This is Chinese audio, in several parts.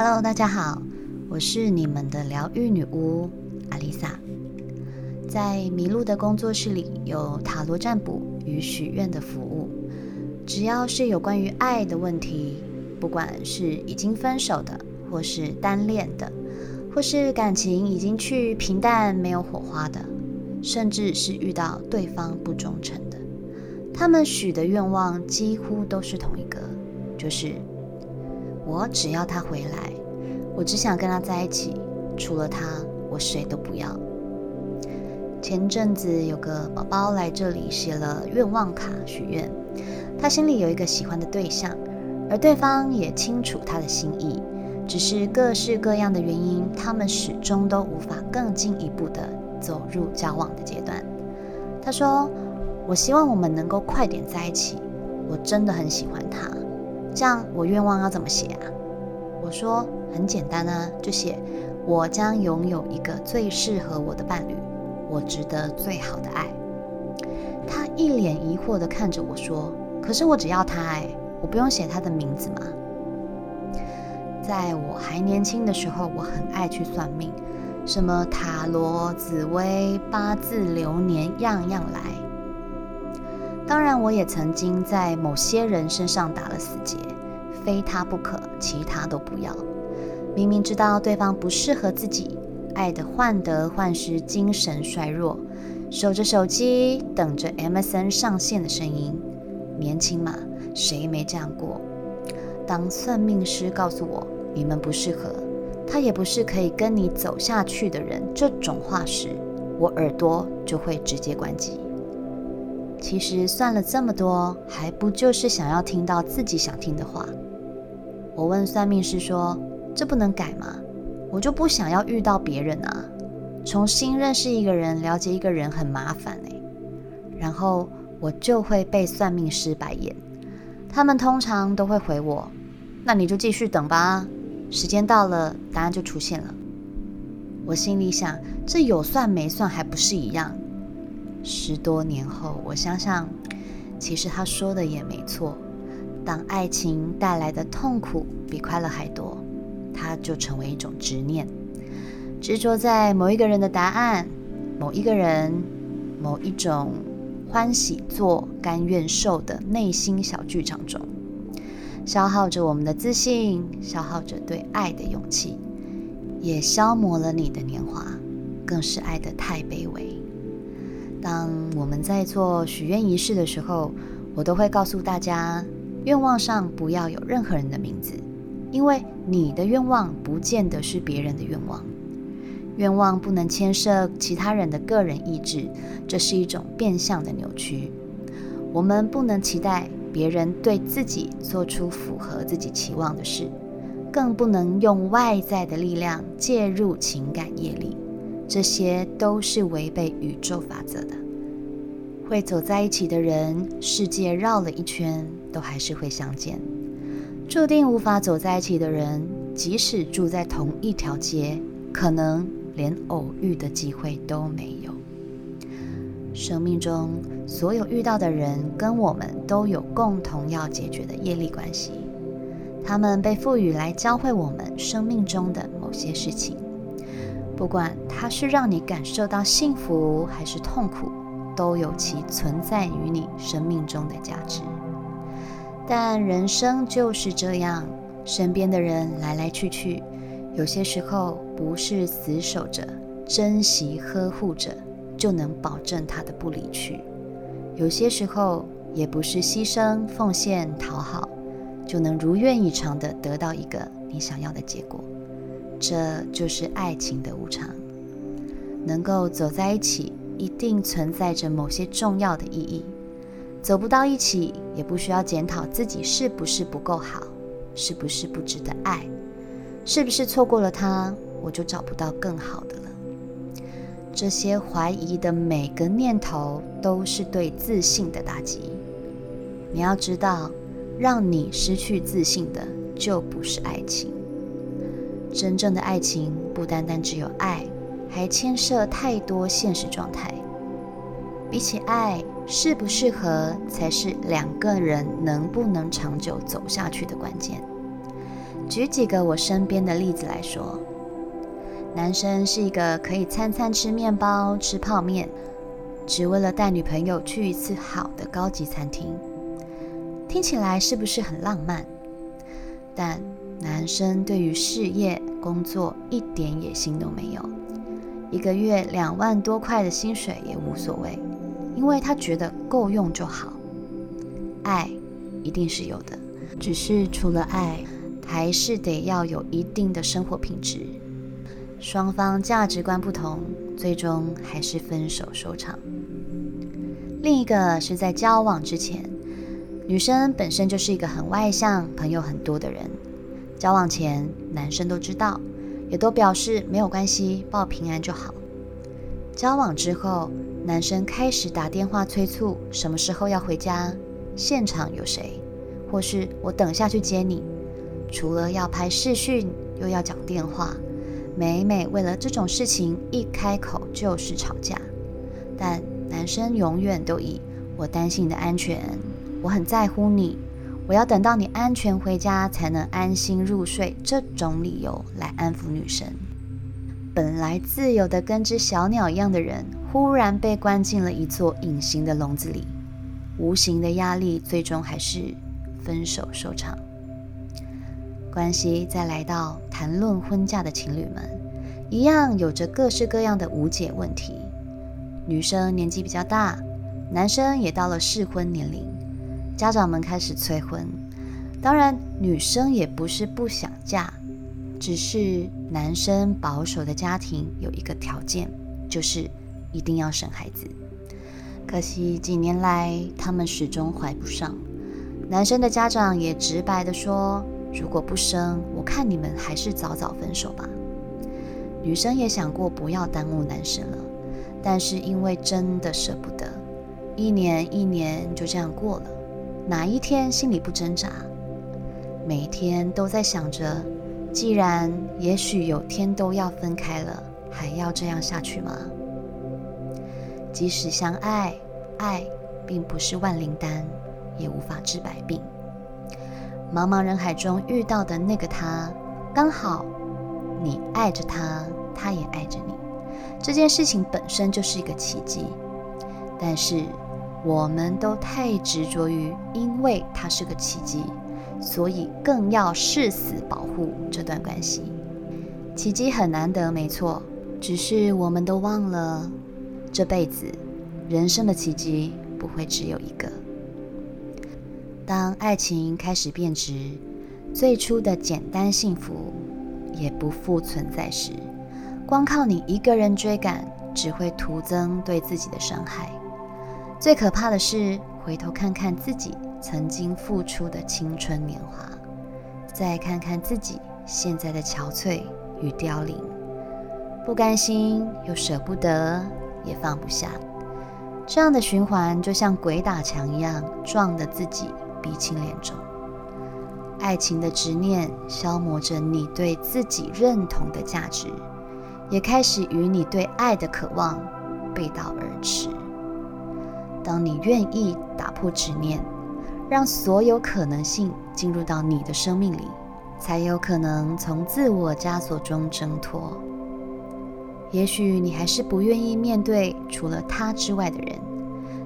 Hello，大家好，我是你们的疗愈女巫阿丽萨。在麋鹿的工作室里，有塔罗占卜与许愿的服务。只要是有关于爱的问题，不管是已经分手的，或是单恋的，或是感情已经去平淡没有火花的，甚至是遇到对方不忠诚的，他们许的愿望几乎都是同一个，就是。我只要他回来，我只想跟他在一起，除了他，我谁都不要。前阵子有个宝宝来这里写了愿望卡许愿，他心里有一个喜欢的对象，而对方也清楚他的心意，只是各式各样的原因，他们始终都无法更进一步的走入交往的阶段。他说：“我希望我们能够快点在一起，我真的很喜欢他。”这样我愿望要怎么写啊？我说很简单啊，就写我将拥有一个最适合我的伴侣，我值得最好的爱。他一脸疑惑地看着我说：“可是我只要他哎，我不用写他的名字吗？”在我还年轻的时候，我很爱去算命，什么塔罗、紫薇、八字、流年，样样来。当然，我也曾经在某些人身上打了死结，非他不可，其他都不要。明明知道对方不适合自己，爱的患得患失，精神衰弱，守着手机等着 MSN 上线的声音。年轻嘛，谁没这样过？当算命师告诉我你们不适合，他也不是可以跟你走下去的人这种话时，我耳朵就会直接关机。其实算了这么多，还不就是想要听到自己想听的话？我问算命师说：“这不能改吗？我就不想要遇到别人啊！重新认识一个人、了解一个人很麻烦哎。”然后我就会被算命师白眼。他们通常都会回我：“那你就继续等吧，时间到了，答案就出现了。”我心里想：这有算没算还不是一样？十多年后，我想想，其实他说的也没错。当爱情带来的痛苦比快乐还多，它就成为一种执念，执着在某一个人的答案、某一个人、某一种欢喜做、甘愿受的内心小剧场中，消耗着我们的自信，消耗着对爱的勇气，也消磨了你的年华，更是爱得太卑微。当我们在做许愿仪式的时候，我都会告诉大家，愿望上不要有任何人的名字，因为你的愿望不见得是别人的愿望。愿望不能牵涉其他人的个人意志，这是一种变相的扭曲。我们不能期待别人对自己做出符合自己期望的事，更不能用外在的力量介入情感业力。这些都是违背宇宙法则的。会走在一起的人，世界绕了一圈，都还是会相见；注定无法走在一起的人，即使住在同一条街，可能连偶遇的机会都没有。生命中所有遇到的人，跟我们都有共同要解决的业力关系，他们被赋予来教会我们生命中的某些事情。不管它是让你感受到幸福还是痛苦，都有其存在于你生命中的价值。但人生就是这样，身边的人来来去去，有些时候不是死守着、珍惜呵护着就能保证他的不离去；有些时候也不是牺牲奉献、讨好就能如愿以偿的得到一个你想要的结果。这就是爱情的无常。能够走在一起，一定存在着某些重要的意义。走不到一起，也不需要检讨自己是不是不够好，是不是不值得爱，是不是错过了他，我就找不到更好的了。这些怀疑的每个念头，都是对自信的打击。你要知道，让你失去自信的，就不是爱情。真正的爱情不单单只有爱，还牵涉太多现实状态。比起爱，适不适合才是两个人能不能长久走下去的关键。举几个我身边的例子来说，男生是一个可以餐餐吃面包、吃泡面，只为了带女朋友去一次好的高级餐厅，听起来是不是很浪漫？但男生对于事业工作一点野心都没有，一个月两万多块的薪水也无所谓，因为他觉得够用就好。爱一定是有的，只是除了爱，还是得要有一定的生活品质。双方价值观不同，最终还是分手收场。另一个是在交往之前，女生本身就是一个很外向、朋友很多的人。交往前，男生都知道，也都表示没有关系，报平安就好。交往之后，男生开始打电话催促什么时候要回家。现场有谁，或是我等下去接你。除了要拍视讯，又要讲电话，每每为了这种事情一开口就是吵架。但男生永远都以我担心你的安全，我很在乎你，我要等到你安全回家才能安心入睡这种理由来安抚女生。本来自由的跟只小鸟一样的人，忽然被关进了一座隐形的笼子里。无形的压力，最终还是分手收场。关系再来到谈论婚嫁的情侣们，一样有着各式各样的无解问题。女生年纪比较大，男生也到了适婚年龄，家长们开始催婚。当然，女生也不是不想嫁，只是男生保守的家庭有一个条件，就是一定要生孩子。可惜几年来，他们始终怀不上。男生的家长也直白的说：“如果不生，我看你们还是早早分手吧。”女生也想过不要耽误男生了，但是因为真的舍不得，一年一年就这样过了。哪一天心里不挣扎？每天都在想着，既然也许有天都要分开了，还要这样下去吗？即使相爱，爱并不是万灵丹，也无法治百病。茫茫人海中遇到的那个他，刚好你爱着他，他也爱着你，这件事情本身就是一个奇迹。但是我们都太执着于，因为它是个奇迹，所以更要誓死保护这段关系。奇迹很难得，没错，只是我们都忘了。这辈子，人生的奇迹不会只有一个。当爱情开始变质，最初的简单幸福也不复存在时，光靠你一个人追赶，只会徒增对自己的伤害。最可怕的是，回头看看自己曾经付出的青春年华，再看看自己现在的憔悴与凋零，不甘心又舍不得。也放不下，这样的循环就像鬼打墙一样，撞得自己鼻青脸肿。爱情的执念消磨着你对自己认同的价值，也开始与你对爱的渴望背道而驰。当你愿意打破执念，让所有可能性进入到你的生命里，才有可能从自我枷锁中挣脱。也许你还是不愿意面对除了他之外的人，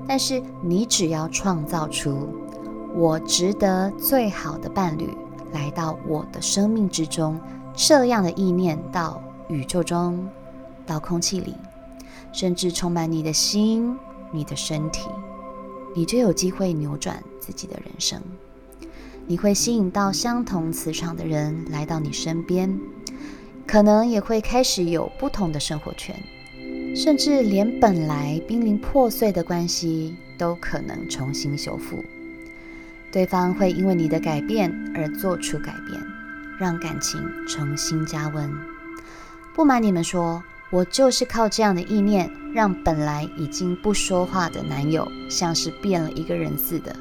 但是你只要创造出“我值得最好的伴侣来到我的生命之中”这样的意念，到宇宙中，到空气里，甚至充满你的心、你的身体，你就有机会扭转自己的人生。你会吸引到相同磁场的人来到你身边。可能也会开始有不同的生活圈，甚至连本来濒临破碎的关系都可能重新修复。对方会因为你的改变而做出改变，让感情重新加温。不瞒你们说，我就是靠这样的意念，让本来已经不说话的男友像是变了一个人似的。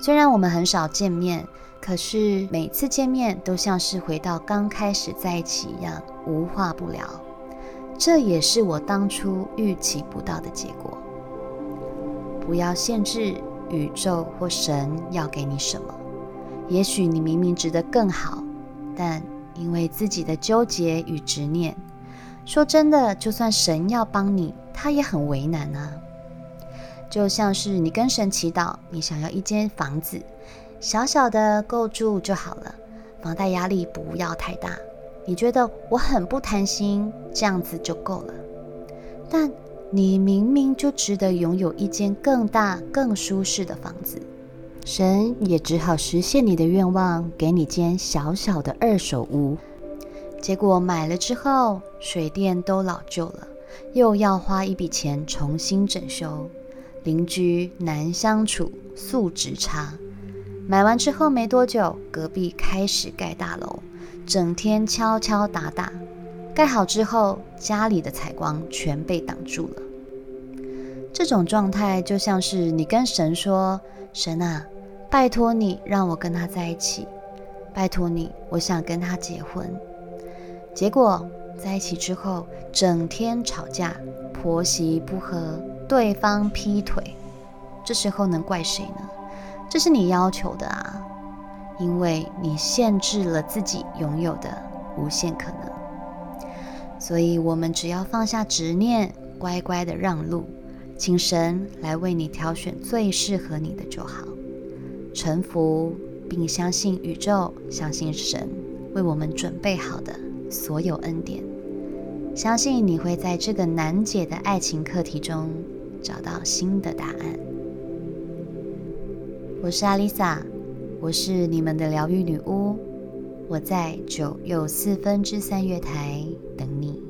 虽然我们很少见面。可是每次见面都像是回到刚开始在一起一样，无话不聊。这也是我当初预期不到的结果。不要限制宇宙或神要给你什么，也许你明明值得更好，但因为自己的纠结与执念，说真的，就算神要帮你，他也很为难啊。就像是你跟神祈祷，你想要一间房子，小小的够住就好了，房贷压力不要太大。你觉得我很不贪心，这样子就够了。但你明明就值得拥有一间更大、更舒适的房子，神也只好实现你的愿望，给你间小小的二手屋。结果买了之后，水电都老旧了，又要花一笔钱重新整修，邻居难相处，素质差。买完之后没多久，隔壁开始盖大楼。整天敲敲打打，盖好之后，家里的采光全被挡住了。这种状态就像是你跟神说：“神啊，拜托你让我跟他在一起，拜托你，我想跟他结婚。”结果在一起之后，整天吵架，婆媳不和，对方劈腿，这时候能怪谁呢？这是你要求的啊。因为你限制了自己拥有的无限可能，所以我们只要放下执念，乖乖的让路，请神来为你挑选最适合你的就好。臣服，并相信宇宙，相信神为我们准备好的所有恩典，相信你会在这个难解的爱情课题中找到新的答案。我是阿丽萨。我是你们的疗愈女巫，我在九又四分之三月台等你。